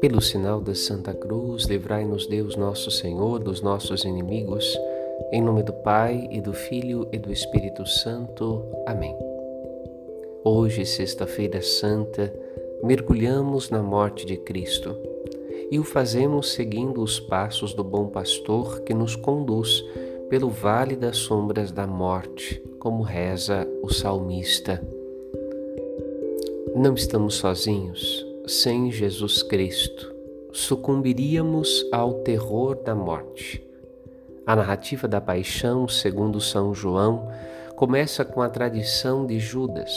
Pelo sinal da Santa Cruz, livrai-nos Deus nosso Senhor dos nossos inimigos, em nome do Pai e do Filho e do Espírito Santo. Amém. Hoje, Sexta-feira Santa, mergulhamos na morte de Cristo e o fazemos seguindo os passos do bom pastor que nos conduz pelo vale das sombras da morte, como reza o salmista. Não estamos sozinhos sem Jesus Cristo, sucumbiríamos ao terror da morte. A narrativa da paixão, segundo São João, começa com a tradição de Judas.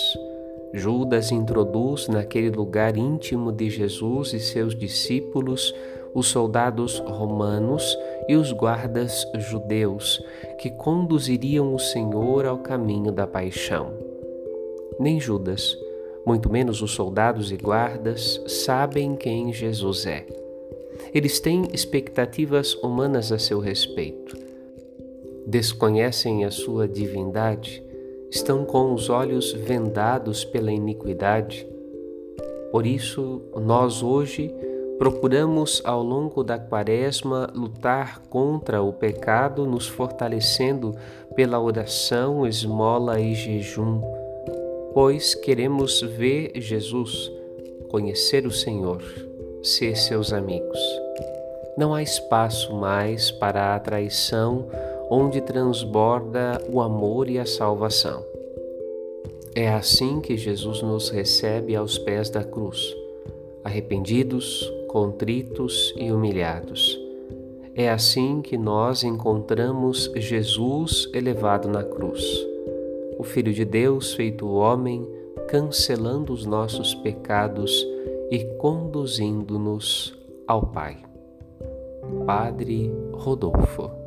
Judas introduz naquele lugar íntimo de Jesus e seus discípulos os soldados romanos e os guardas judeus que conduziriam o Senhor ao caminho da paixão. Nem Judas muito menos os soldados e guardas, sabem quem Jesus é. Eles têm expectativas humanas a seu respeito. Desconhecem a sua divindade, estão com os olhos vendados pela iniquidade. Por isso, nós hoje procuramos ao longo da Quaresma lutar contra o pecado, nos fortalecendo pela oração, esmola e jejum pois queremos ver Jesus, conhecer o Senhor, ser seus amigos. Não há espaço mais para a traição onde transborda o amor e a salvação. É assim que Jesus nos recebe aos pés da cruz, arrependidos, contritos e humilhados. É assim que nós encontramos Jesus elevado na cruz o Filho de Deus feito homem, cancelando os nossos pecados e conduzindo-nos ao Pai. Padre Rodolfo